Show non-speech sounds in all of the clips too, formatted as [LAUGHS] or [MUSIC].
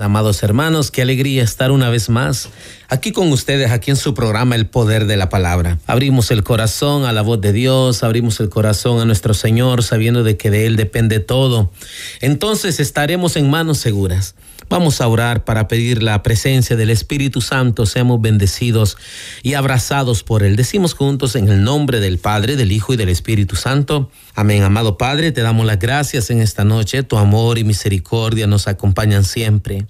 Amados hermanos, qué alegría estar una vez más aquí con ustedes, aquí en su programa El Poder de la Palabra. Abrimos el corazón a la voz de Dios, abrimos el corazón a nuestro Señor, sabiendo de que de Él depende todo. Entonces estaremos en manos seguras. Vamos a orar para pedir la presencia del Espíritu Santo, seamos bendecidos y abrazados por Él. Decimos juntos en el nombre del Padre, del Hijo y del Espíritu Santo. Amén, amado Padre, te damos las gracias en esta noche. Tu amor y misericordia nos acompañan siempre.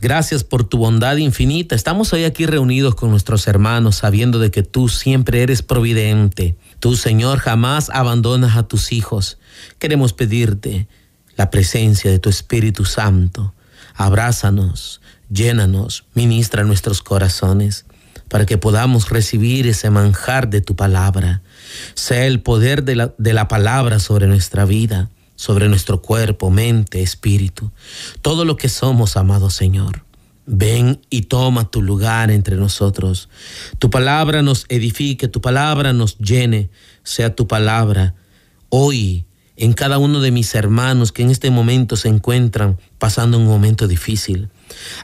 Gracias por tu bondad infinita. Estamos hoy aquí reunidos con nuestros hermanos sabiendo de que tú siempre eres providente. Tú, Señor, jamás abandonas a tus hijos. Queremos pedirte la presencia de tu Espíritu Santo abrázanos, llénanos, ministra nuestros corazones, para que podamos recibir ese manjar de tu palabra. Sea el poder de la, de la palabra sobre nuestra vida, sobre nuestro cuerpo, mente, espíritu, todo lo que somos, amado Señor. Ven y toma tu lugar entre nosotros. Tu palabra nos edifique, tu palabra nos llene, sea tu palabra hoy en cada uno de mis hermanos que en este momento se encuentran pasando un momento difícil,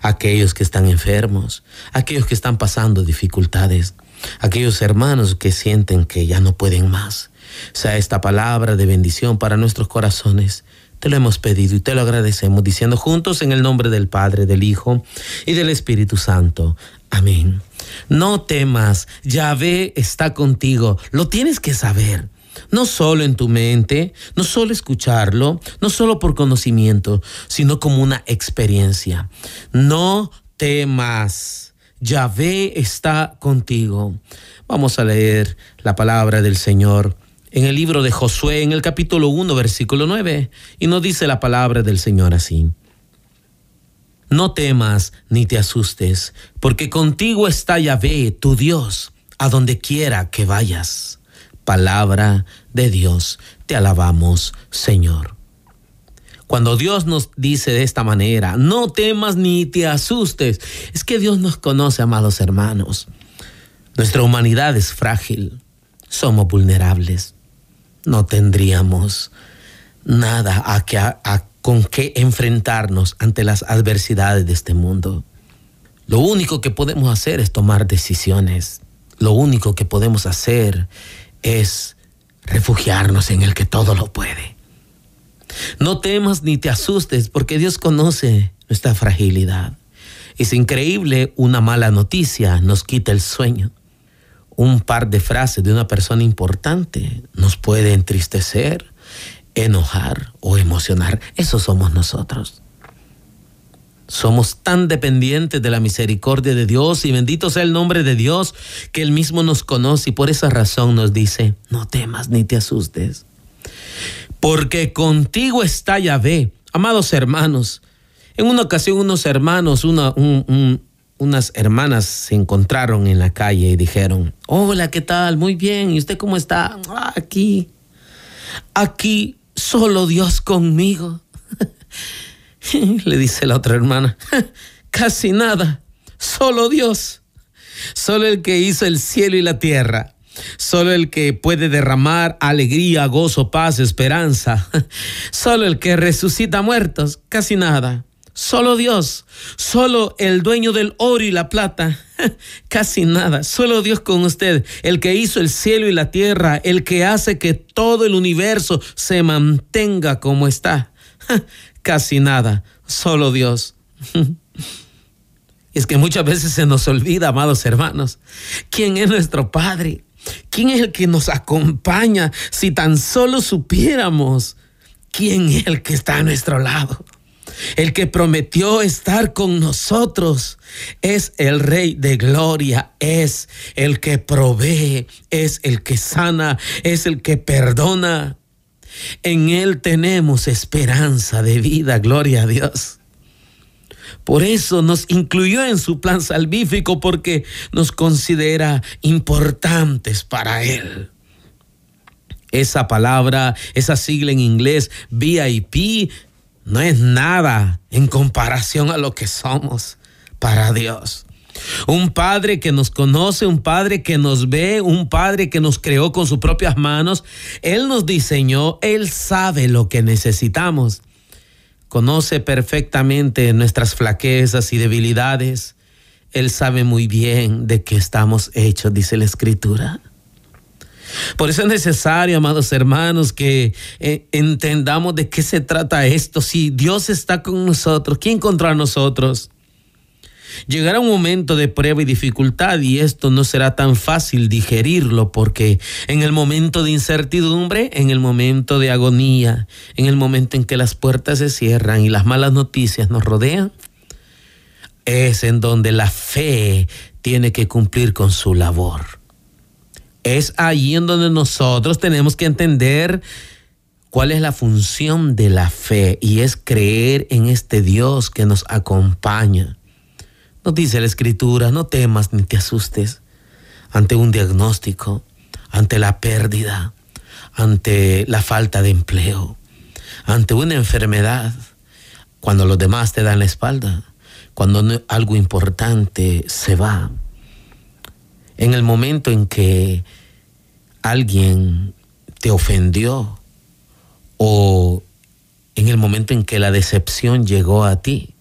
aquellos que están enfermos, aquellos que están pasando dificultades, aquellos hermanos que sienten que ya no pueden más. Sea esta palabra de bendición para nuestros corazones. Te lo hemos pedido y te lo agradecemos diciendo juntos en el nombre del Padre, del Hijo y del Espíritu Santo. Amén. No temas, Yahvé está contigo, lo tienes que saber no solo en tu mente, no solo escucharlo, no solo por conocimiento, sino como una experiencia. No temas, Yahvé está contigo. Vamos a leer la palabra del Señor en el libro de Josué, en el capítulo 1, versículo 9, y nos dice la palabra del Señor así. No temas ni te asustes, porque contigo está Yahvé, tu Dios, a donde quiera que vayas palabra de Dios. Te alabamos, Señor. Cuando Dios nos dice de esta manera, no temas ni te asustes, es que Dios nos conoce, amados hermanos. Nuestra humanidad es frágil, somos vulnerables, no tendríamos nada a que, con qué enfrentarnos ante las adversidades de este mundo. Lo único que podemos hacer es tomar decisiones. Lo único que podemos hacer es refugiarnos en el que todo lo puede. No temas ni te asustes porque Dios conoce nuestra fragilidad. Es increíble, una mala noticia nos quita el sueño. Un par de frases de una persona importante nos puede entristecer, enojar o emocionar. Eso somos nosotros. Somos tan dependientes de la misericordia de Dios y bendito sea el nombre de Dios que Él mismo nos conoce y por esa razón nos dice, no temas ni te asustes, porque contigo está Yahvé. Amados hermanos, en una ocasión unos hermanos, unas hermanas se encontraron en la calle y dijeron, hola, ¿qué tal? Muy bien, ¿y usted cómo está? Ah, aquí, aquí, solo Dios conmigo. [LAUGHS] [LAUGHS] Le dice la otra hermana, [LAUGHS] casi nada, solo Dios, solo el que hizo el cielo y la tierra, solo el que puede derramar alegría, gozo, paz, esperanza, [LAUGHS] solo el que resucita muertos, casi nada. Solo Dios, solo el dueño del oro y la plata, casi nada. Solo Dios con usted, el que hizo el cielo y la tierra, el que hace que todo el universo se mantenga como está, casi nada, solo Dios. [LAUGHS] Es que muchas veces se nos olvida, amados hermanos, quién es nuestro Padre, quién es el que nos acompaña, si tan solo supiéramos quién es el que está a nuestro lado. El que prometió estar con nosotros es el Rey de Gloria, es el que provee, es el que sana, es el que perdona, en Él tenemos esperanza de vida, gloria a Dios. Por eso nos incluyó en su plan salvífico porque nos considera importantes para Él. Esa palabra, esa sigla en inglés, VIP, no es nada en comparación a lo que somos para Dios. Un padre que nos conoce, un padre que nos ve, un padre que nos creó con sus propias manos. Él nos diseñó, Él sabe lo que necesitamos. Conoce perfectamente nuestras flaquezas y debilidades. Él sabe muy bien de qué estamos hechos, dice la Escritura. Por eso es necesario, amados hermanos, que eh, entendamos de qué se trata esto. Si Dios está con nosotros, ¿quién contra nosotros? Llegará un momento de prueba y dificultad y esto no será tan fácil digerirlo porque en el momento de incertidumbre, en el momento de agonía, en el momento en que las puertas se cierran y las malas noticias nos rodean, es en donde la fe tiene que cumplir con su labor. Es ahí en donde nosotros tenemos que entender cuál es la función de la fe y es creer en este Dios que nos acompaña nos dice la escritura, no temas ni te asustes ante un diagnóstico, ante la pérdida, ante la falta de empleo, ante una enfermedad, cuando los demás te dan la espalda, cuando algo importante se va. En el momento en que alguien te ofendió o en el momento en que la decepción llegó a ti,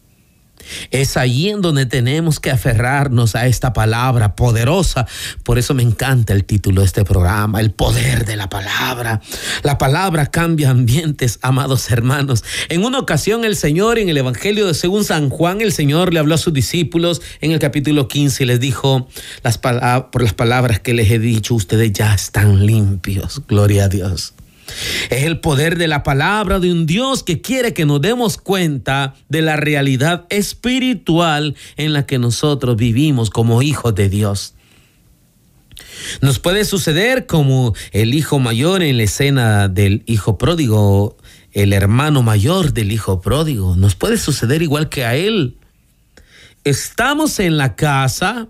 es ahí en donde tenemos que aferrarnos a esta palabra poderosa. Por eso me encanta el título de este programa, el poder de la palabra. La palabra cambia ambientes, amados hermanos. En una ocasión el Señor en el Evangelio de según San Juan, el Señor le habló a sus discípulos en el capítulo 15 y les dijo, las por las palabras que les he dicho, ustedes ya están limpios. Gloria a Dios. Es el poder de la palabra de un Dios que quiere que nos demos cuenta de la realidad espiritual en la que nosotros vivimos como hijos de Dios. Nos puede suceder como el hijo mayor en la escena del hijo pródigo, el hermano mayor del hijo pródigo. Nos puede suceder igual que a él. Estamos en la casa,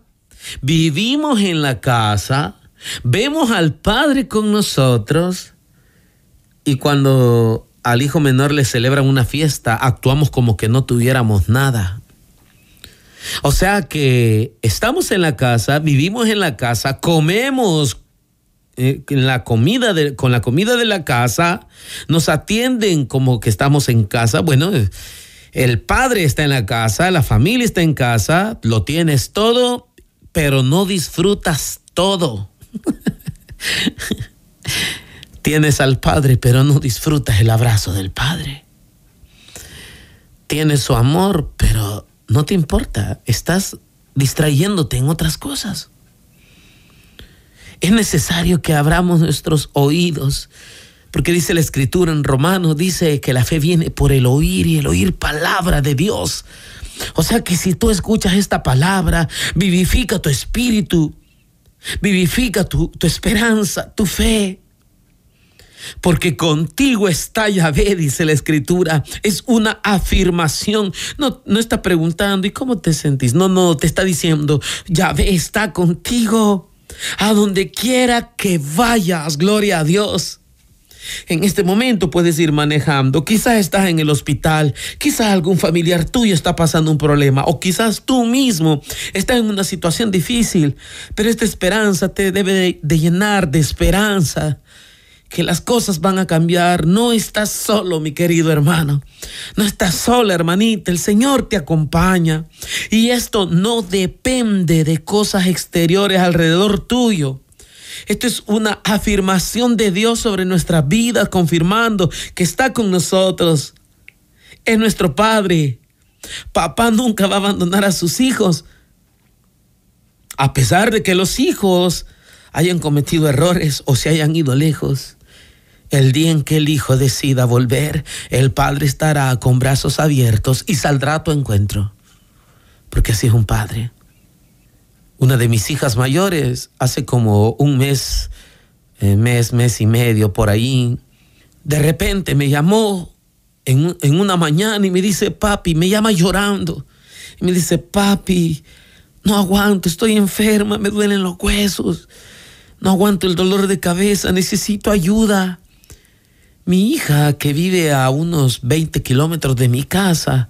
vivimos en la casa, vemos al Padre con nosotros, y cuando al hijo menor le celebran una fiesta, actuamos como que no tuviéramos nada. O sea que estamos en la casa, vivimos en la casa, comemos eh, la comida con la comida de la casa, nos atienden como que estamos en casa. Bueno, el padre está en la casa, la familia está en casa, lo tienes todo, pero no disfrutas todo. [LAUGHS] Tienes al Padre, pero no disfrutas el abrazo del Padre. Tienes su amor, pero no te importa. Estás distrayéndote en otras cosas. Es necesario que abramos nuestros oídos, porque dice la escritura en Romanos, dice que la fe viene por el oír y el oír palabra de Dios. O sea que si tú escuchas esta palabra, vivifica tu espíritu, vivifica tu, tu esperanza, tu fe porque contigo está Yahvé, dice la escritura. Es una afirmación. No, no está preguntando, ¿y cómo te sentís? No, no, te está diciendo, Yahvé está contigo. A donde quiera que vayas, gloria a Dios. En este momento puedes ir manejando, quizás estás en el hospital, quizás algún familiar tuyo está pasando un problema o quizás tú mismo estás en una situación difícil, pero esta esperanza te debe de llenar de esperanza que las cosas van a cambiar. No estás solo, mi querido hermano. No estás sola, hermanita. El Señor te acompaña. Y esto no depende de cosas exteriores alrededor tuyo. Esto es una afirmación de Dios sobre nuestras vidas, confirmando que está con nosotros. Es nuestro Padre. Papá nunca va a abandonar a sus hijos. A pesar de que los hijos hayan cometido errores o se hayan ido lejos. El día en que el hijo decida volver, el padre estará con brazos abiertos y saldrá a tu encuentro, porque así es un padre. Una de mis hijas mayores, hace como un mes, eh, mes, mes y medio por ahí, de repente me llamó en, en una mañana y me dice, papi, me llama llorando Y me dice, papi, no aguanto, estoy enferma, me duelen los huesos, no aguanto el dolor de cabeza, necesito ayuda. Mi hija, que vive a unos 20 kilómetros de mi casa,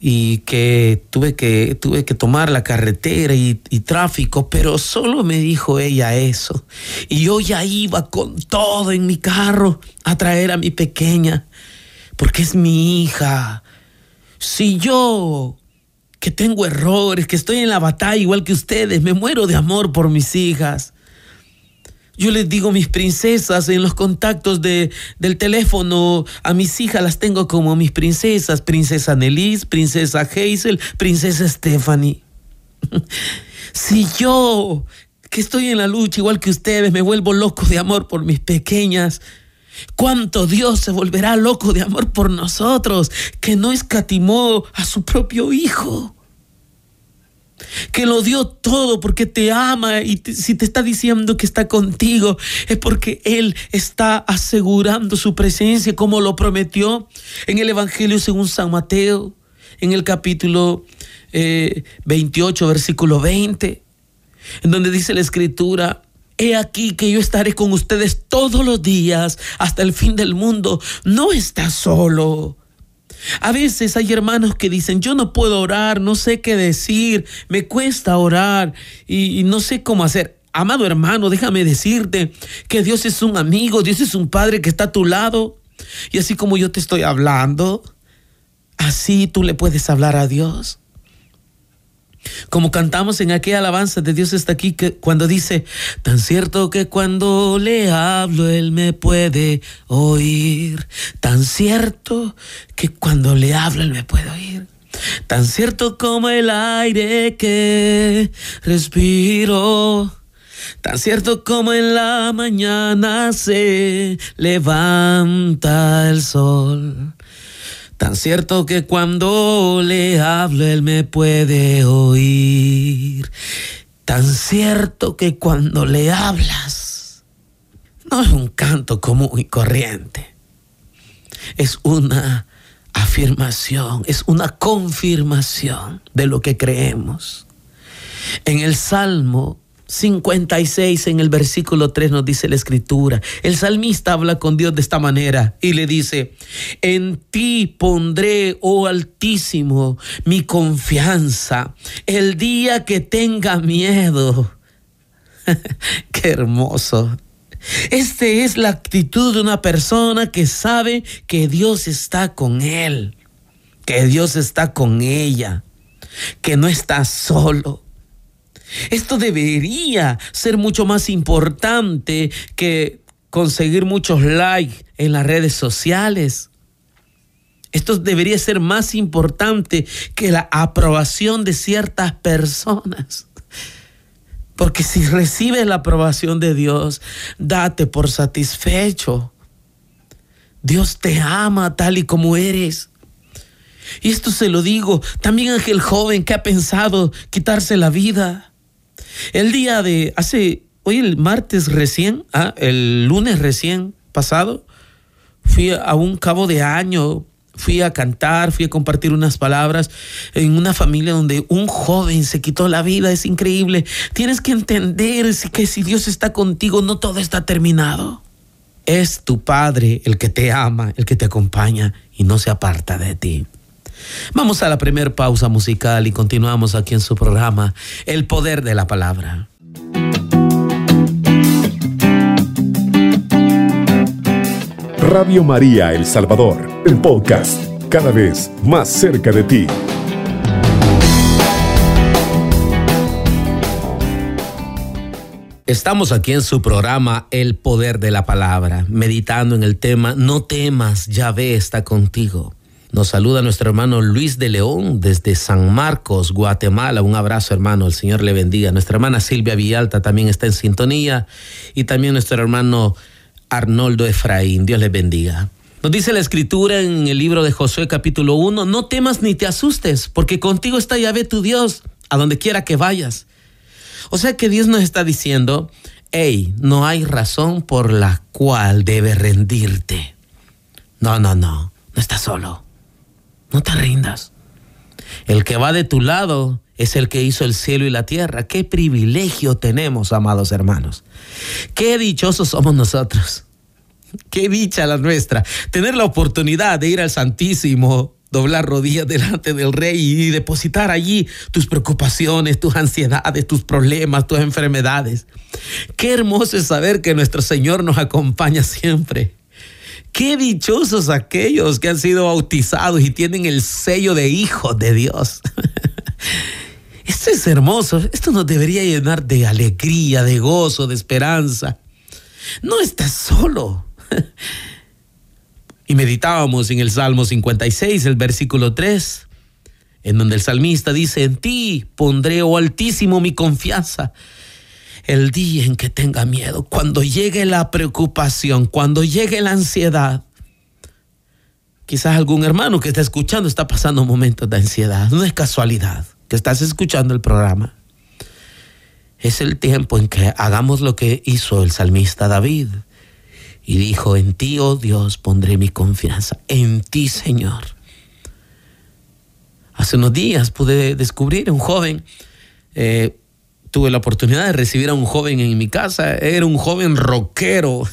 y que tuve que, tuve que tomar la carretera y, y, tráfico, pero solo me dijo ella eso. Y yo ya iba con todo en mi carro a traer a mi pequeña, porque es mi hija. Si yo, que tengo errores, que estoy en la batalla igual que ustedes, me muero de amor por mis hijas. Yo les digo mis princesas en los contactos de, del teléfono. A mis hijas las tengo como mis princesas. Princesa Nelis, princesa Hazel, princesa Stephanie. [LAUGHS] si yo, que estoy en la lucha igual que ustedes, me vuelvo loco de amor por mis pequeñas, ¿cuánto Dios se volverá loco de amor por nosotros, que no escatimó a su propio Hijo? Que lo dio todo porque te ama y si te está diciendo que está contigo es porque Él está asegurando su presencia como lo prometió en el Evangelio según San Mateo, en el capítulo 28, eh, versículo 20, en donde dice la escritura, He aquí que yo estaré con ustedes todos los días hasta el fin del mundo. No está solo a veces hay hermanos que dicen, yo no puedo orar, no sé qué decir, me cuesta orar y, no sé cómo hacer. Amado hermano, déjame decirte que Dios es un amigo, Dios es un Padre que está a tu lado. Y así como yo te estoy hablando, así tú le puedes hablar a Dios. Como cantamos en aquella alabanza de Dios está aquí, que cuando dice, tan cierto que cuando le hablo Él me puede oír, tan cierto que cuando le hablo Él me puede oír. Tan cierto como el aire que respiro, tan cierto como en la mañana se levanta el sol. Tan cierto que cuando le hablo él me puede oír. Tan cierto que cuando le hablas no es un canto común y corriente. Es una afirmación, es una confirmación de lo que creemos. En el Salmo 56 en el versículo 3 nos dice la escritura. El salmista habla con Dios de esta manera y le dice, en ti pondré, oh Altísimo, mi confianza el día que tenga miedo. [LAUGHS] Qué hermoso. Esta es la actitud de una persona que sabe que Dios está con él, que Dios está con ella, que no está solo esto debería ser mucho más importante que conseguir muchos likes en las redes sociales. Esto debería ser más importante que la aprobación de ciertas personas. Porque si recibes la aprobación de Dios, date por satisfecho. Dios te ama tal y como eres. Y esto se lo digo también a aquel joven que ha pensado quitarse la vida. El día de hace, hoy el martes recién, ah, el lunes recién pasado, fui a un cabo de año, fui a cantar, fui a compartir unas palabras en una familia donde un joven se quitó la vida, es increíble. Tienes que entender que si Dios está contigo, no todo está terminado. Es tu Padre el que te ama, el que te acompaña y no se aparta de ti. Vamos a la primera pausa musical y continuamos aquí en su programa El Poder de la Palabra. Radio María El Salvador, el podcast, cada vez más cerca de ti. Estamos aquí en su programa El Poder de la Palabra, meditando en el tema No temas, Yahvé está contigo. Nos saluda nuestro hermano Luis de León desde San Marcos, Guatemala. Un abrazo, hermano. El Señor le bendiga. Nuestra hermana Silvia Villalta también está en sintonía. Y también nuestro hermano Arnoldo Efraín. Dios le bendiga. Nos dice la escritura en el libro de Josué capítulo 1, no temas ni te asustes, porque contigo está Yahvé tu Dios, a donde quiera que vayas. O sea que Dios nos está diciendo, hey, no hay razón por la cual debes rendirte. No, no, no, no estás solo. No te rindas. El que va de tu lado es el que hizo el cielo y la tierra. Qué privilegio tenemos, amados hermanos. Qué dichosos somos nosotros. Qué dicha la nuestra. Tener la oportunidad de ir al Santísimo, doblar rodillas delante del Rey y depositar allí tus preocupaciones, tus ansiedades, tus problemas, tus enfermedades. Qué hermoso es saber que nuestro Señor nos acompaña siempre. Qué dichosos aquellos que han sido bautizados y tienen el sello de hijos de Dios. [LAUGHS] Esto es hermoso. Esto nos debería llenar de alegría, de gozo, de esperanza. No estás solo. [LAUGHS] Y meditábamos en el Salmo 56, el versículo 3, en donde el salmista dice, en ti pondré, oh Altísimo, mi confianza. El día en que tenga miedo, cuando llegue la preocupación, cuando llegue la ansiedad, quizás algún hermano que está escuchando está pasando momentos de ansiedad. No es casualidad que estás escuchando el programa. Es el tiempo en que hagamos lo que hizo el salmista David y dijo, en ti, oh Dios, pondré mi confianza, en ti, Señor. Hace unos días pude descubrir un joven, eh, tuve la oportunidad de recibir a un joven en mi casa, era un joven rockero. [LAUGHS]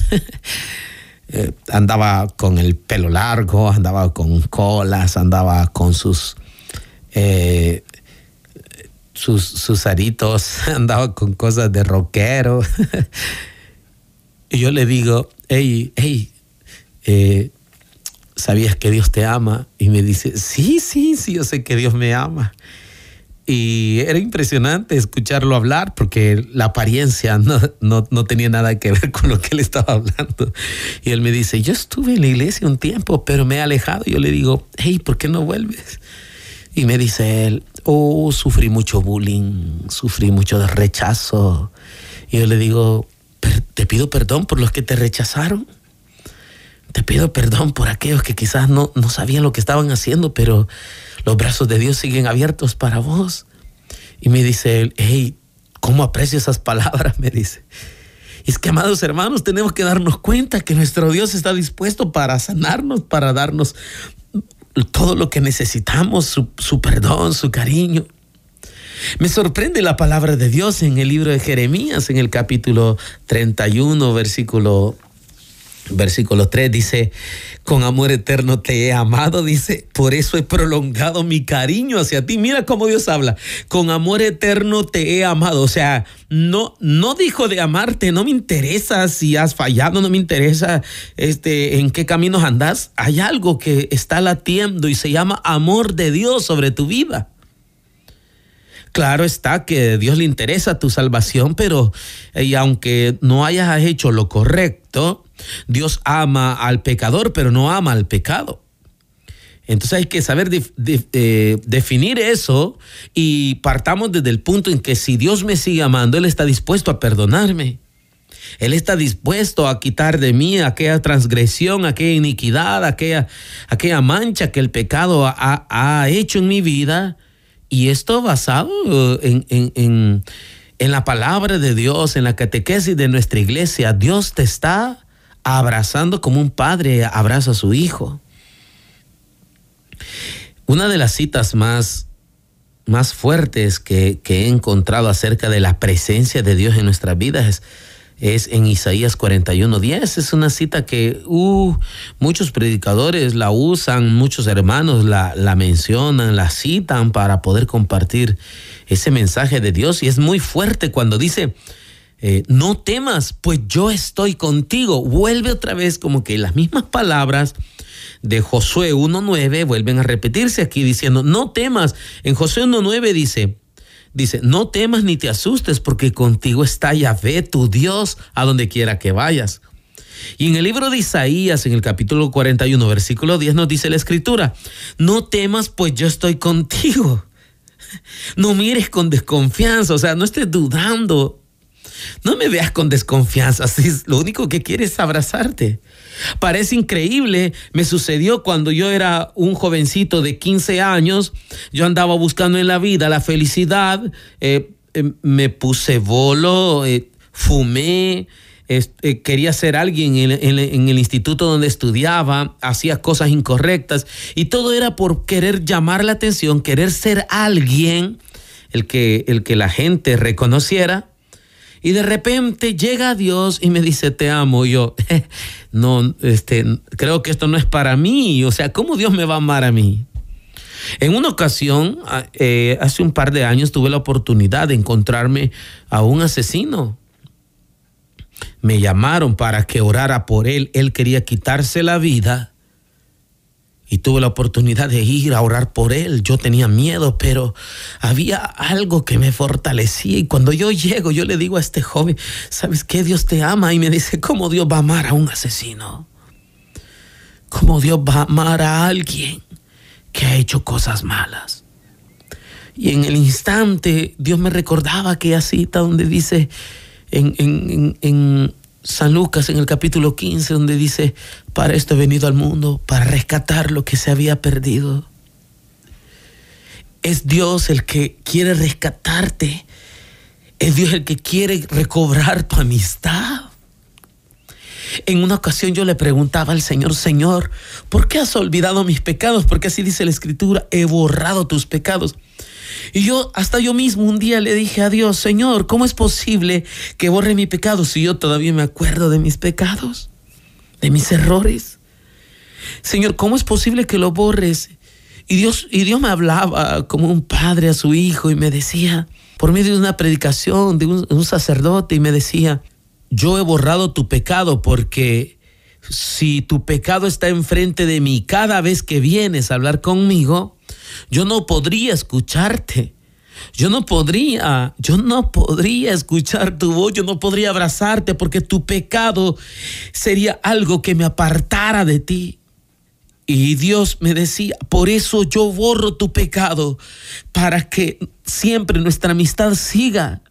Eh, andaba con el pelo largo, andaba con colas, andaba con sus, eh, sus, sus aritos, [LAUGHS] andaba con cosas de rockero. [LAUGHS] y yo le digo, hey, hey, eh, ¿sabías que Dios te ama? Y me dice, sí, sí, sí, yo sé que Dios me ama. Y era impresionante escucharlo hablar porque la apariencia no, no, tenía nada que ver con lo que él estaba hablando. Y él me dice, yo estuve en la iglesia un tiempo, pero me he alejado. Y yo le digo, hey, ¿por qué no vuelves? Y me dice él, oh, sufrí mucho bullying, sufrí mucho rechazo. Y yo le digo, te pido perdón por los que te rechazaron. Te pido perdón por aquellos que quizás no, no sabían lo que estaban haciendo, pero los brazos de Dios siguen abiertos para vos. Y me dice él, hey, ¿cómo aprecio esas palabras? [LAUGHS] Me dice. Es que, amados hermanos, tenemos que darnos cuenta que nuestro Dios está dispuesto para sanarnos, para darnos todo lo que necesitamos, su, su perdón, su cariño. Me sorprende la palabra de Dios en el libro de Jeremías, en el capítulo 31, versículo Versículo 3 dice, con amor eterno te he amado, dice, por eso he prolongado mi cariño hacia ti. Mira cómo Dios habla, con amor eterno te he amado. O sea, no, no dijo de amarte, no me interesa si has fallado, no me interesa este, en qué caminos andas. Hay algo que está latiendo y se llama amor de Dios sobre tu vida. Claro está que Dios le interesa tu salvación, pero y aunque no hayas hecho lo correcto, Dios ama al pecador, pero no ama al pecado. Entonces hay que saber eh, definir eso y partamos desde el punto en que si Dios me sigue amando, Él está dispuesto a perdonarme. Él está dispuesto a quitar de mí aquella transgresión, aquella iniquidad, aquella, aquella mancha que el pecado ha, ha hecho en mi vida y esto basado en, en, en, la palabra de Dios, en la catequesis de nuestra iglesia. Dios te está abrazando como un padre abraza a su hijo. Una de las citas más, más fuertes que, que he encontrado acerca de la presencia de Dios en nuestras vidas es es en Isaías 41:10. Es una cita que uh, muchos predicadores la usan, muchos hermanos la, la, mencionan, la citan para poder compartir ese mensaje de Dios. Y es muy fuerte cuando dice, eh, no temas, pues yo estoy contigo. Vuelve otra vez como que las mismas palabras de Josué 1.9 vuelven a repetirse aquí diciendo, no temas. En Josué 1.9 dice, dice, no temas ni te asustes porque contigo está Yahvé, tu Dios, a donde quiera que vayas. Y en el libro de Isaías, en el capítulo 41, versículo 10, nos dice la escritura, no temas pues yo estoy contigo. [LAUGHS] No mires con desconfianza, o sea, no estés dudando no me veas con desconfianza, [LAUGHS] si lo único que quieres es abrazarte. Parece increíble, me sucedió cuando yo era un jovencito de 15 años, yo andaba buscando en la vida la felicidad, eh, eh, me puse bolo, eh, fumé, eh, quería ser alguien en, en, el instituto donde estudiaba, hacía cosas incorrectas y todo era por querer llamar la atención, querer ser alguien el que, el que la gente reconociera. Y de repente llega Dios y me dice, te amo. Y yo, [LAUGHS] no, este, creo que esto no es para mí. O sea, ¿cómo Dios me va a amar a mí? En una ocasión, eh, hace un par de años, tuve la oportunidad de encontrarme a un asesino me llamaron para que orara por él. Él quería quitarse la vida y tuve la oportunidad de ir a orar por él. Yo tenía miedo, pero había algo que me fortalecía. Y cuando yo llego, yo le digo a este joven, ¿sabes qué? Dios te ama. Y me dice, ¿cómo Dios va a amar a un asesino? ¿Cómo Dios va a amar a alguien que ha hecho cosas malas? Y en el instante Dios me recordaba aquella cita donde dice, en, San Lucas, en el capítulo 15, donde dice, para esto he venido al mundo, para rescatar lo que se había perdido. Es Dios el que quiere rescatarte. Es Dios el que quiere recobrar tu amistad. En una ocasión yo le preguntaba al Señor, Señor, ¿por qué has olvidado mis pecados? Porque así dice la Escritura, he borrado tus pecados. Y yo, hasta yo mismo un día le dije a Dios, Señor, ¿cómo es posible que borre mi pecado si yo todavía me acuerdo de mis pecados, de mis errores? Señor, ¿cómo es posible que lo borres? Y Dios, y Dios me hablaba como un padre a su hijo y me decía, por medio de una predicación de un, un sacerdote, y me decía, yo he borrado tu pecado porque si tu pecado está enfrente de mí cada vez que vienes a hablar conmigo, yo no podría escucharte. Yo no podría, yo no podría escuchar tu voz, yo no podría abrazarte porque tu pecado sería algo que me apartara de ti. Y Dios me decía, por eso yo borro tu pecado, para que siempre nuestra amistad siga.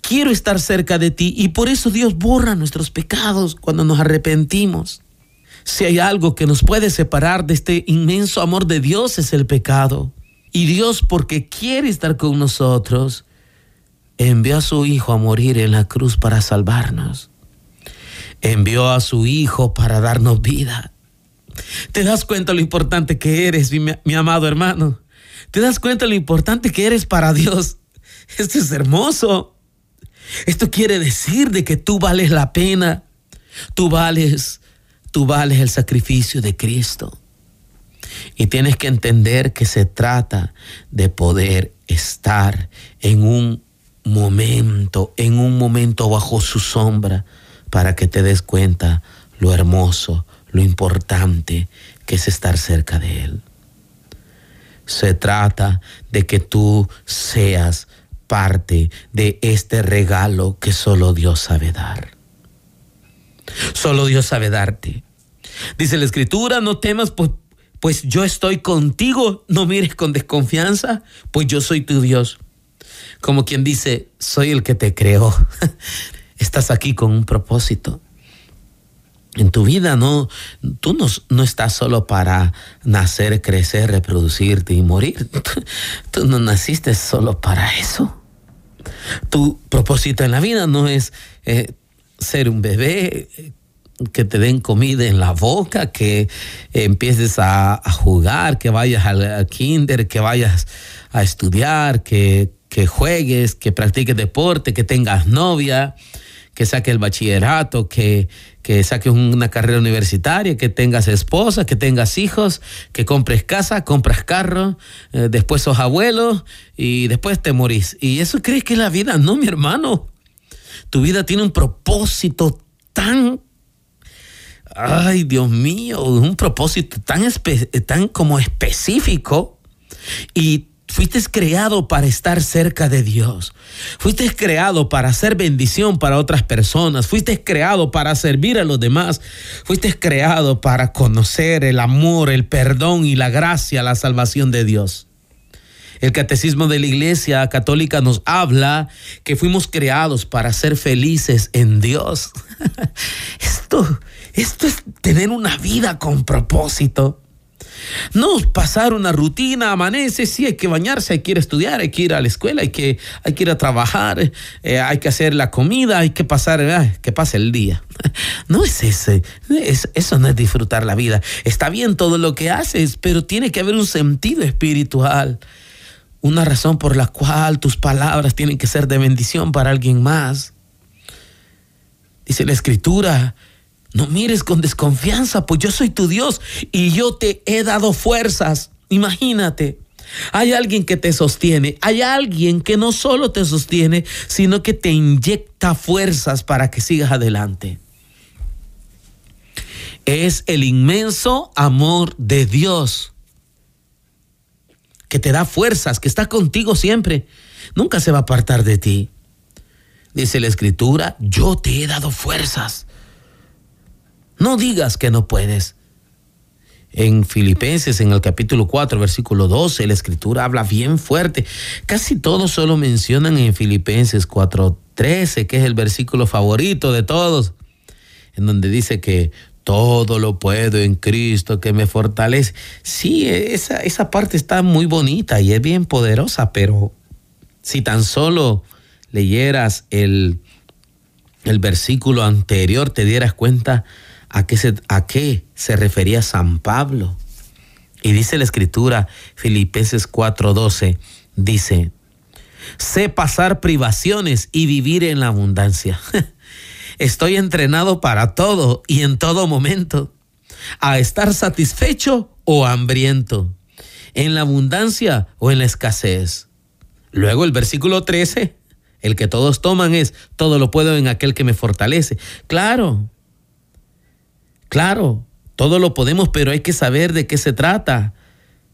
Quiero estar cerca de ti y por eso Dios borra nuestros pecados cuando nos arrepentimos. Si hay algo que nos puede separar de este inmenso amor de Dios es el pecado. Y Dios, porque quiere estar con nosotros, envió a su Hijo a morir en la cruz para salvarnos. Envió a su Hijo para darnos vida. ¿Te das cuenta lo importante que eres, mi, amado hermano? ¿Te das cuenta lo importante que eres para Dios? Esto es hermoso. Esto quiere decir de que tú vales la pena. Tú vales, tú vales el sacrificio de Cristo. Y tienes que entender que se trata de poder estar en un momento, en un momento bajo su sombra, para que te des cuenta lo hermoso, lo importante que es estar cerca de Él. Se trata de que tú seas parte de este regalo que solo Dios sabe dar. Solo Dios sabe darte. Dice la escritura, no temas, pues pues yo estoy contigo, no mires con desconfianza, pues yo soy tu Dios. Como quien dice, soy el que te creó. [LAUGHS] Estás aquí con un propósito. En tu vida no, tú no, no, estás solo para nacer, crecer, reproducirte y morir. [LAUGHS] Tú no naciste solo para eso. Tu propósito en la vida no es eh, ser un bebé, que te den comida en la boca, que empieces a, jugar, que vayas al, kinder, que vayas a estudiar, que, que, juegues, que practiques deporte, que tengas novia, que saques el bachillerato, que, que saques una carrera universitaria, que tengas esposa, que tengas hijos, que compres casa, compras carro, eh, después sos abuelo y después te morís. ¿Y eso crees que es la vida? No, mi hermano. Tu vida tiene un propósito tan ay Dios mío, un propósito tan, tan como específico y fuiste creado para estar cerca de Dios. Fuiste creado para hacer bendición para otras personas. Fuiste creado para servir a los demás. Fuiste creado para conocer el amor, el perdón y la gracia, la salvación de Dios. El catecismo de la Iglesia Católica nos habla que fuimos creados para ser felices en Dios. [LAUGHS] Esto, esto es tener una vida con propósito. No pasar una rutina, amanece, sí, hay que bañarse, hay que ir a estudiar, hay que ir a la escuela, hay que, hay que ir a trabajar, eh, hay que hacer la comida, hay que pasar, que pase el día. [LAUGHS] No es ese, eso no es disfrutar la vida. Está bien todo lo que haces, pero tiene que haber un sentido espiritual, una razón por la cual tus palabras tienen que ser de bendición para alguien más. Dice la escritura, no mires con desconfianza, pues yo soy tu Dios y yo te he dado fuerzas. Imagínate. Hay alguien que te sostiene, hay alguien que no solo te sostiene, sino que te inyecta fuerzas para que sigas adelante. Es el inmenso amor de Dios que te da fuerzas, que está contigo siempre. Nunca se va a apartar de ti. Dice la escritura, yo te he dado fuerzas. No digas que no puedes. En Filipenses, en el capítulo 4, versículo 12, la escritura habla bien fuerte. Casi todos solo mencionan en Filipenses 4, 13, que es el versículo favorito de todos, en donde dice que todo lo puedo en Cristo que me fortalece. Sí, esa, esa parte está muy bonita y es bien poderosa, pero si tan solo leyeras el, el versículo anterior, te dieras cuenta a qué, se, a qué se refería San Pablo. Y dice la escritura, Filipenses 4:12, dice, sé pasar privaciones y vivir en la abundancia. [LAUGHS] Estoy entrenado para todo y en todo momento, a estar satisfecho o hambriento, en la abundancia o en la escasez. Luego el versículo 13, el que todos toman es, todo lo puedo en aquel que me fortalece. Claro, Claro, todo lo podemos, pero hay que saber de qué se trata.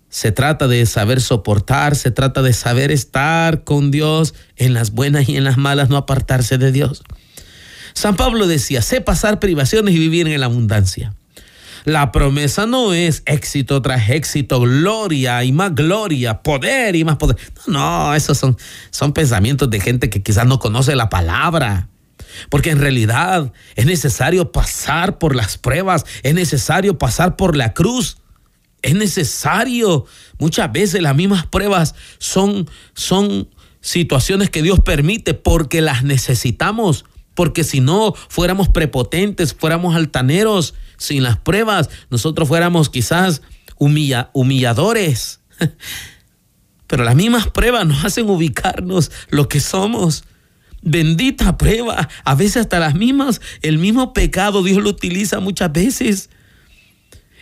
Se trata de saber soportar, se trata de saber estar con Dios en las buenas y en las malas, no apartarse de Dios. San Pablo decía, sé pasar privaciones y vivir en la abundancia. La promesa no es éxito tras éxito, gloria y más gloria, poder y más poder. No, no esos son, son pensamientos de gente que quizás no conoce la palabra. Porque en realidad es necesario pasar por las pruebas, es necesario pasar por la cruz. Es necesario. Muchas veces las mismas pruebas son, son situaciones que Dios permite porque las necesitamos. Porque si no fuéramos prepotentes, fuéramos altaneros, sin las pruebas, nosotros fuéramos quizás humilladores. [LAUGHS] Pero las mismas pruebas nos hacen ubicarnos lo que somos. Bendita prueba. A veces hasta las mismas, el mismo pecado Dios lo utiliza muchas veces.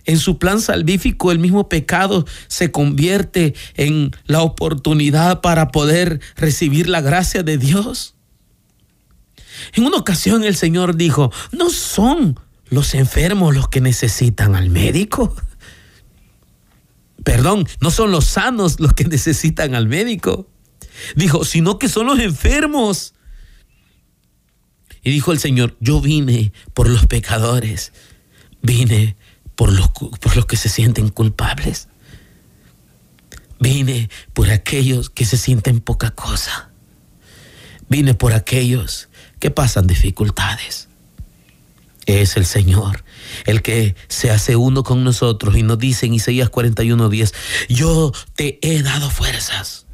En su plan salvífico el mismo pecado se convierte en la oportunidad para poder recibir la gracia de Dios. En una ocasión el Señor dijo, no son los enfermos los que necesitan al médico. Perdón, no son los sanos los que necesitan al médico. Dijo, sino que son los enfermos. Y dijo el Señor, yo vine por los pecadores, vine por los, por los que se sienten culpables, vine por aquellos que se sienten poca cosa, vine por aquellos que pasan dificultades. Es el Señor el que se hace uno con nosotros y nos dice en Isaías 41:10, yo te he dado fuerzas.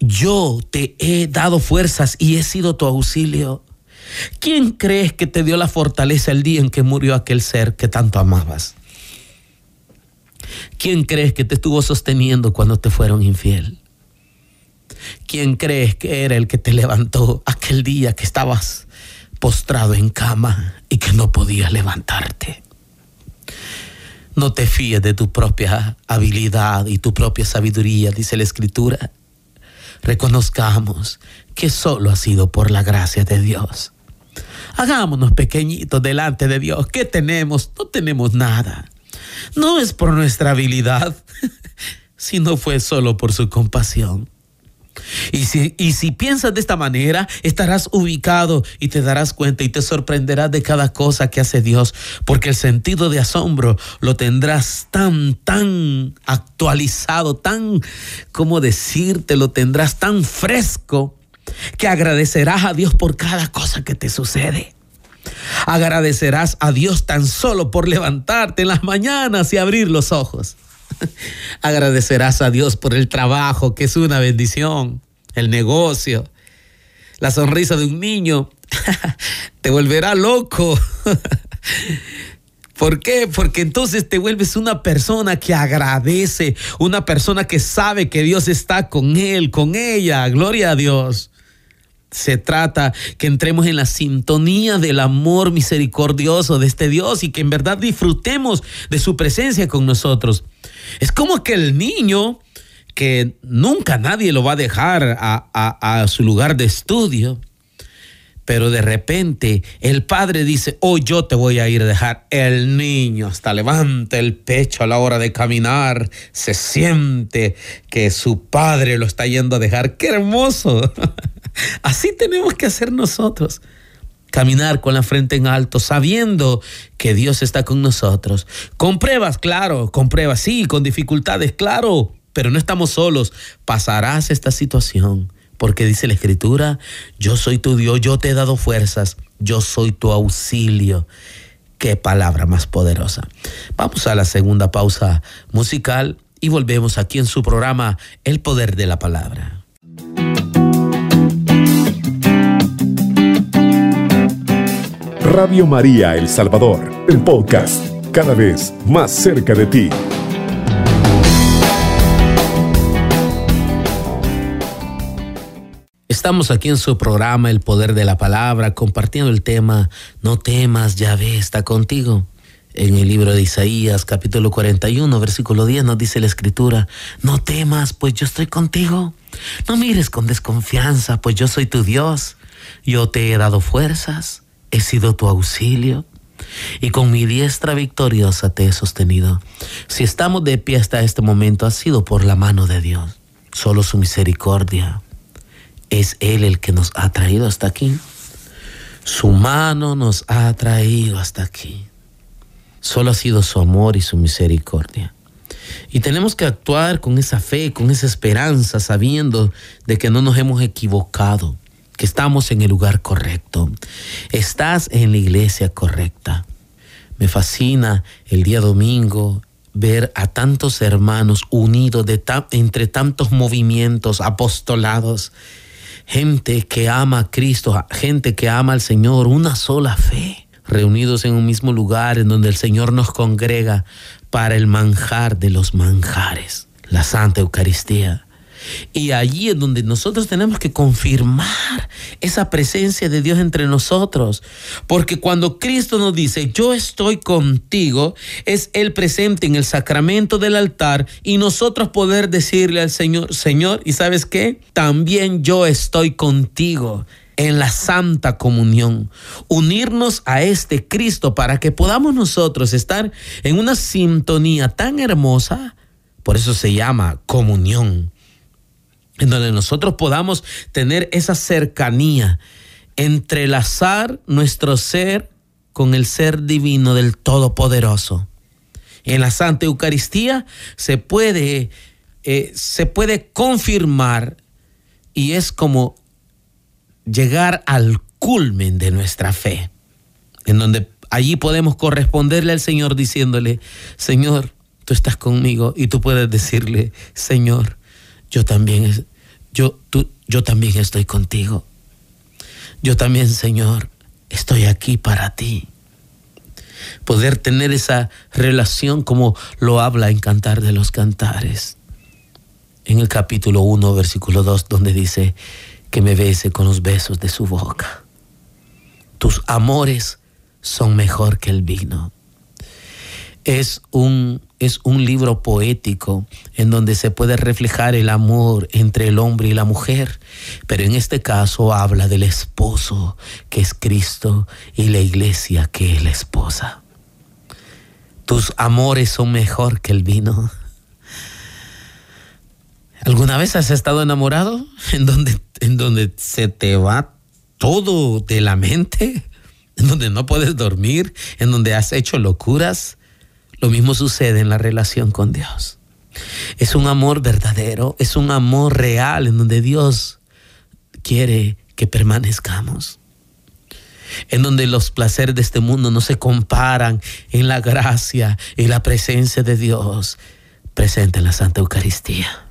Yo te he dado fuerzas y he sido tu auxilio. ¿Quién crees que te dio la fortaleza el día en que murió aquel ser que tanto amabas? ¿Quién crees que te estuvo sosteniendo cuando te fueron infiel? ¿Quién crees que era el que te levantó aquel día que estabas postrado en cama y que no podías levantarte? No te fíes de tu propia habilidad y tu propia sabiduría, dice la Escritura. Reconozcamos que solo ha sido por la gracia de Dios. Hagámonos pequeñitos delante de Dios. ¿Qué tenemos? No tenemos nada. No es por nuestra habilidad, [LAUGHS] sino fue solo por su compasión. Y si, y si piensas de esta manera, estarás ubicado y te darás cuenta y te sorprenderás de cada cosa que hace Dios, porque el sentido de asombro lo tendrás tan, tan actualizado, tan, ¿cómo decirte? Lo tendrás tan fresco que agradecerás a Dios por cada cosa que te sucede. Agradecerás a Dios tan solo por levantarte en las mañanas y abrir los ojos. [LAUGHS] Agradecerás a Dios por el trabajo, que es una bendición, el negocio, la sonrisa de un niño. [LAUGHS] te volverá loco. [LAUGHS] ¿Por qué? Porque entonces te vuelves una persona que agradece, una persona que sabe que Dios está con él, con ella. Gloria a Dios. Se trata que entremos en la sintonía del amor misericordioso de este Dios y que en verdad disfrutemos de su presencia con nosotros. Es como que el niño que nunca nadie lo va a dejar a, su lugar de estudio, pero de repente el padre dice, hoy yo te voy a ir a dejar. El niño hasta levanta el pecho a la hora de caminar, se siente que su padre lo está yendo a dejar. ¡Qué hermoso! [LAUGHS] Así tenemos que hacer nosotros. Caminar con la frente en alto, sabiendo que Dios está con nosotros. Con pruebas, claro, con pruebas, sí, con dificultades, claro, pero no estamos solos. Pasarás esta situación, porque dice la Escritura, yo soy tu Dios, yo te he dado fuerzas, yo soy tu auxilio. Qué palabra más poderosa. Vamos a la segunda pausa musical y volvemos aquí en su programa El Poder de la Palabra. Radio María El Salvador, el podcast, cada vez más cerca de ti. Estamos aquí en su programa El Poder de la Palabra, compartiendo el tema No temas, Yahvé está contigo. En el libro de Isaías, capítulo 41, versículo 10, nos dice la escritura, No temas, pues yo estoy contigo. No mires con desconfianza, pues yo soy tu Dios. Yo te he dado fuerzas he sido tu auxilio y con mi diestra victoriosa te he sostenido. Si estamos de pie hasta este momento ha sido por la mano de Dios, solo su misericordia. Es Él el que nos ha traído hasta aquí. Su mano nos ha traído hasta aquí. Solo ha sido su amor y su misericordia. Y tenemos que actuar con esa fe, con esa esperanza, sabiendo de que no nos hemos equivocado que estamos en el lugar correcto. Estás en la iglesia correcta. Me fascina el día domingo ver a tantos hermanos unidos de entre tantos movimientos, apostolados, gente que ama a Cristo, gente que ama al Señor, una sola fe, reunidos en un mismo lugar en donde el Señor nos congrega para el manjar de los manjares, la Santa Eucaristía. Y allí es donde nosotros tenemos que confirmar esa presencia de Dios entre nosotros. Porque cuando Cristo nos dice, yo estoy contigo, es Él presente en el sacramento del altar y nosotros poder decirle al Señor, Señor, ¿y sabes qué? También yo estoy contigo en la santa comunión, unirnos a este Cristo para que podamos nosotros estar en una sintonía tan hermosa, por eso se llama comunión en donde nosotros podamos tener esa cercanía, entrelazar nuestro ser con el ser divino del Todopoderoso. En la Santa Eucaristía se puede, eh, se puede confirmar y es como llegar al culmen de nuestra fe, en donde allí podemos corresponderle al Señor diciéndole, Señor, tú estás conmigo y tú puedes decirle, Señor, yo también, yo, tú, yo también estoy contigo. Yo también, Señor, estoy aquí para ti. Poder tener esa relación como lo habla en Cantar de los Cantares. En el capítulo 1, versículo 2, donde dice que me bese con los besos de su boca. Tus amores son mejor que el vino. Es un es un libro poético en donde se puede reflejar el amor entre el hombre y la mujer, pero en este caso habla del esposo que es Cristo y la iglesia que es la esposa. Tus amores son mejor que el vino. ¿Alguna vez has estado enamorado [LAUGHS] en donde, en donde se te va todo de la mente? En donde no puedes dormir, en donde has hecho locuras, lo mismo sucede en la relación con Dios. Es un amor verdadero, es un amor real en donde Dios quiere que permanezcamos. En donde los placeres de este mundo no se comparan en la gracia y la presencia de Dios presente en la Santa Eucaristía.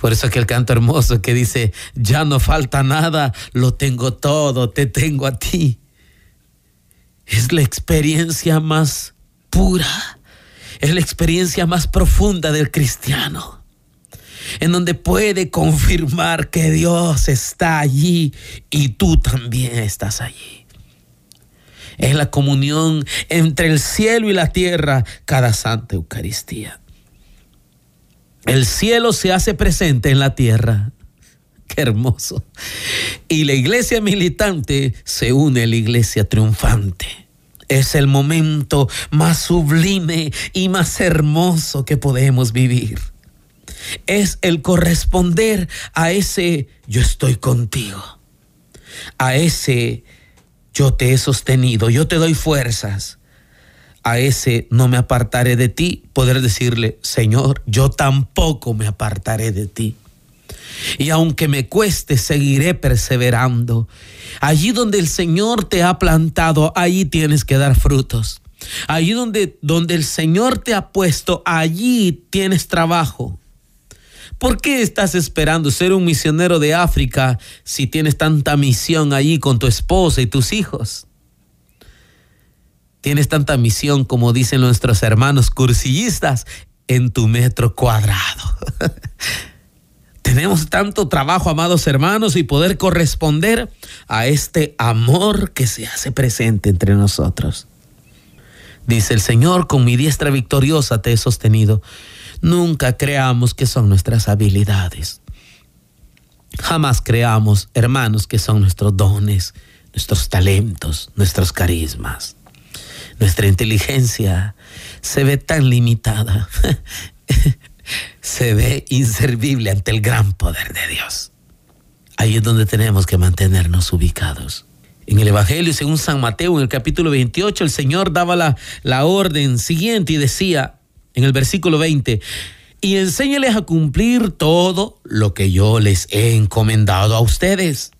Por eso aquel canto hermoso que dice, ya no falta nada, lo tengo todo, te tengo a ti. Es la experiencia más pura, es la experiencia más profunda del cristiano, en donde puede confirmar que Dios está allí y tú también estás allí. Es la comunión entre el cielo y la tierra cada Santa Eucaristía. El cielo se hace presente en la tierra. [LAUGHS] Qué hermoso. Y la iglesia militante se une a la iglesia triunfante. Es el momento más sublime y más hermoso que podemos vivir. Es el corresponder a ese yo estoy contigo. A ese yo te he sostenido, yo te doy fuerzas a ese no me apartaré de ti, poder decirle, Señor, yo tampoco me apartaré de ti. Y aunque me cueste, seguiré perseverando. Allí donde el Señor te ha plantado, allí tienes que dar frutos. Allí donde, donde el Señor te ha puesto, allí tienes trabajo. ¿Por qué estás esperando ser un misionero de África si tienes tanta misión allí con tu esposa y tus hijos? Tienes tanta misión, como dicen nuestros hermanos cursillistas, en tu metro cuadrado. [LAUGHS] Tenemos tanto trabajo, amados hermanos, y poder corresponder a este amor que se hace presente entre nosotros. Dice el Señor, con mi diestra victoriosa te he sostenido. Nunca creamos que son nuestras habilidades. Jamás creamos, hermanos, que son nuestros dones, nuestros talentos, nuestros carismas. Nuestra inteligencia se ve tan limitada, [LAUGHS] se ve inservible ante el gran poder de Dios. Ahí es donde tenemos que mantenernos ubicados. En el Evangelio, según San Mateo, en el capítulo 28, el Señor daba la, la orden siguiente y decía, en el versículo 20, y enséñales a cumplir todo lo que yo les he encomendado a ustedes.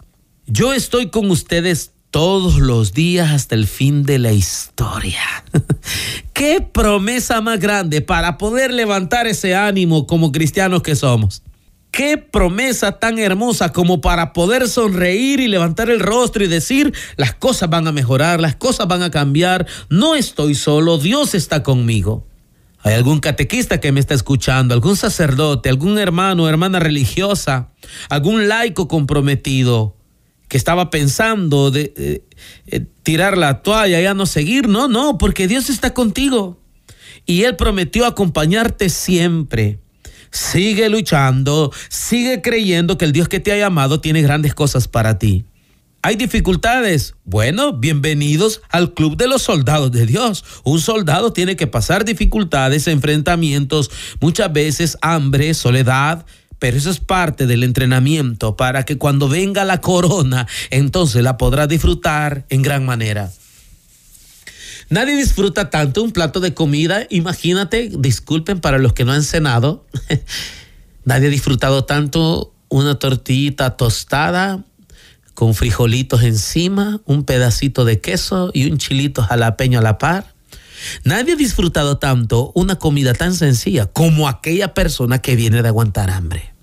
Yo estoy con ustedes todos los días hasta el fin de la historia. [LAUGHS] Qué promesa más grande para poder levantar ese ánimo como cristianos que somos. Qué promesa tan hermosa como para poder sonreír y levantar el rostro y decir, las cosas van a mejorar, las cosas van a cambiar, no estoy solo, Dios está conmigo. Hay algún catequista que me está escuchando, algún sacerdote, algún hermano o hermana religiosa, algún laico comprometido que estaba pensando de eh, tirar la toalla, ya no seguir. No, no, porque Dios está contigo. Y Él prometió acompañarte siempre. Sigue luchando, sigue creyendo que el Dios que te ha llamado tiene grandes cosas para ti. ¿Hay dificultades? Bueno, bienvenidos al Club de los Soldados de Dios. Un soldado tiene que pasar dificultades, enfrentamientos, muchas veces hambre, soledad, pero eso es parte del entrenamiento para que cuando venga la corona, entonces la podrá disfrutar en gran manera. Nadie disfruta tanto un plato de comida, imagínate, disculpen para los que no han cenado, [LAUGHS] nadie ha disfrutado tanto una tortillita tostada con frijolitos encima, un pedacito de queso y un chilito jalapeño a la par. Nadie ha disfrutado tanto una comida tan sencilla como aquella persona que viene de aguantar hambre.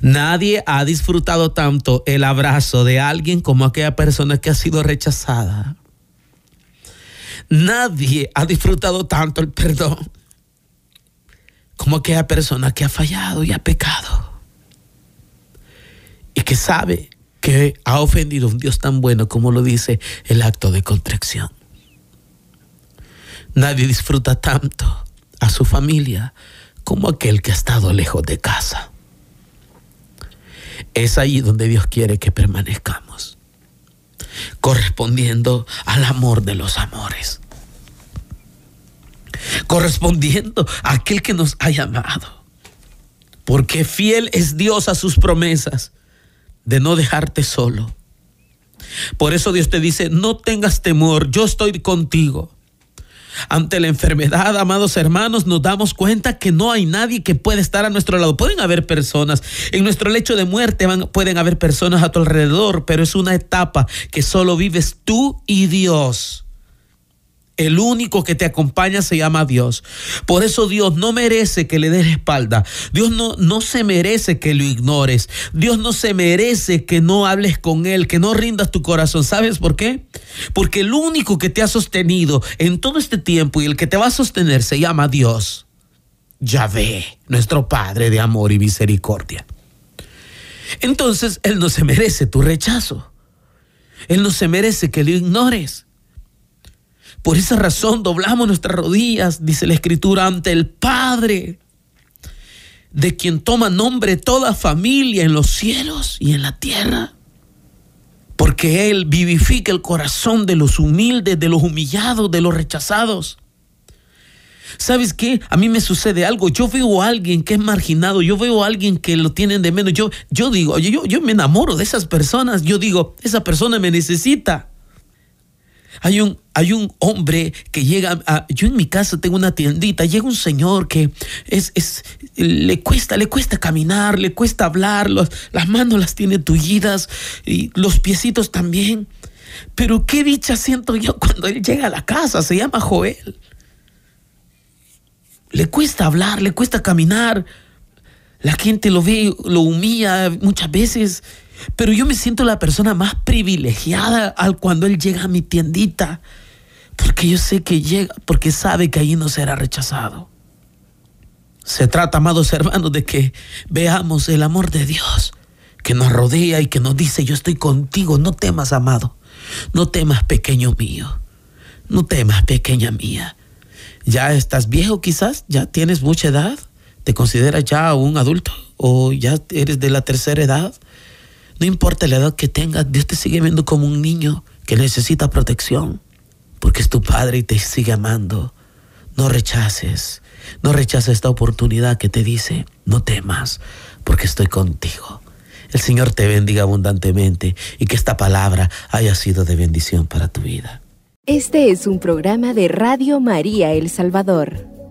Nadie ha disfrutado tanto el abrazo de alguien como aquella persona que ha sido rechazada. Nadie ha disfrutado tanto el perdón como aquella persona que ha fallado y ha pecado. Y que sabe que ha ofendido a un Dios tan bueno como lo dice el acto de contrición. Nadie disfruta tanto a su familia como aquel que ha estado lejos de casa. Es ahí donde Dios quiere que permanezcamos, correspondiendo al amor de los amores, correspondiendo a aquel que nos ha llamado, porque fiel es Dios a sus promesas de no dejarte solo. Por eso Dios te dice, no tengas temor, yo estoy contigo. Ante la enfermedad, amados hermanos, nos damos cuenta que no hay nadie que pueda estar a nuestro lado. Pueden haber personas, en nuestro lecho de muerte pueden haber personas a tu alrededor, pero es una etapa que solo vives tú y Dios. El único que te acompaña se llama Dios. Por eso Dios no merece que le des espalda. Dios no, no se merece que lo ignores. Dios no se merece que no hables con Él, que no rindas tu corazón. ¿Sabes por qué? Porque el único que te ha sostenido en todo este tiempo y el que te va a sostener se llama Dios. Yahvé, nuestro Padre de amor y misericordia. Entonces Él no se merece tu rechazo. Él no se merece que lo ignores. Por esa razón doblamos nuestras rodillas, dice la Escritura, ante el Padre, de quien toma nombre toda familia en los cielos y en la tierra. Porque Él vivifica el corazón de los humildes, de los humillados, de los rechazados. ¿Sabes qué? A mí me sucede algo. Yo veo a alguien que es marginado, yo veo a alguien que lo tienen de menos. Yo, yo digo, yo, yo me enamoro de esas personas. Yo digo, esa persona me necesita. Hay un, hay un hombre que llega a, yo en mi casa tengo una tiendita, llega un señor que es, es le cuesta, le cuesta caminar, le cuesta hablar, las manos las tiene tullidas y los piecitos también. Pero qué dicha siento yo cuando él llega a la casa, se llama Joel. Le cuesta hablar, le cuesta caminar. La gente lo ve, lo humilla muchas veces pero yo me siento la persona más privilegiada al cuando él llega a mi tiendita. Porque yo sé que llega, porque sabe que allí no será rechazado. Se trata, amados hermanos, de que veamos el amor de Dios que nos rodea y que nos dice, yo estoy contigo, no temas, amado, no temas, pequeño mío, no temas, pequeña mía. Ya estás viejo quizás, ya tienes mucha edad, te consideras ya un adulto o ya eres de la tercera edad no importa la edad que tengas, Dios te sigue viendo como un niño que necesita protección, porque es tu Padre y te sigue amando. No rechaces, no rechaces esta oportunidad que te dice, no temas, porque estoy contigo. El Señor te bendiga abundantemente y que esta palabra haya sido de bendición para tu vida. Este es un programa de Radio María El Salvador.